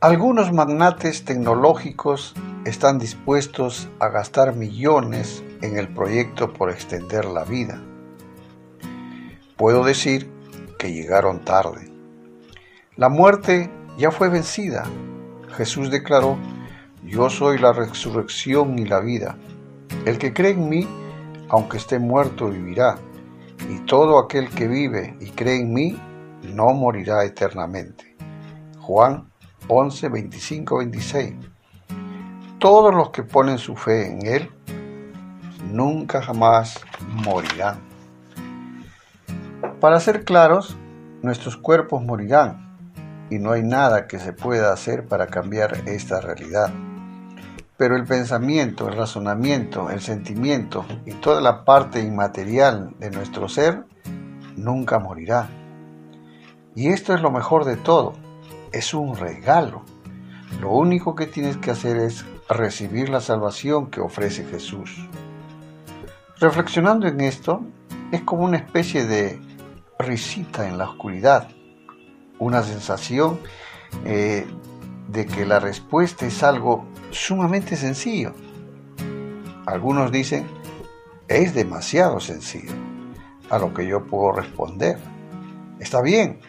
Algunos magnates tecnológicos están dispuestos a gastar millones en el proyecto por extender la vida. Puedo decir que llegaron tarde. La muerte ya fue vencida. Jesús declaró, yo soy la resurrección y la vida. El que cree en mí, aunque esté muerto, vivirá. Y todo aquel que vive y cree en mí, no morirá eternamente. Juan 11, 25, 26. Todos los que ponen su fe en Él nunca jamás morirán. Para ser claros, nuestros cuerpos morirán y no hay nada que se pueda hacer para cambiar esta realidad. Pero el pensamiento, el razonamiento, el sentimiento y toda la parte inmaterial de nuestro ser nunca morirá. Y esto es lo mejor de todo es un regalo. Lo único que tienes que hacer es recibir la salvación que ofrece Jesús. Reflexionando en esto, es como una especie de risita en la oscuridad, una sensación eh, de que la respuesta es algo sumamente sencillo. Algunos dicen, es demasiado sencillo, a lo que yo puedo responder. Está bien,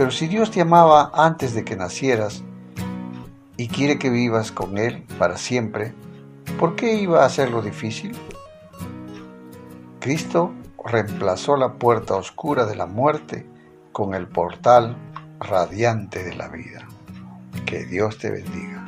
pero si Dios te amaba antes de que nacieras y quiere que vivas con Él para siempre, ¿por qué iba a hacerlo difícil? Cristo reemplazó la puerta oscura de la muerte con el portal radiante de la vida. Que Dios te bendiga.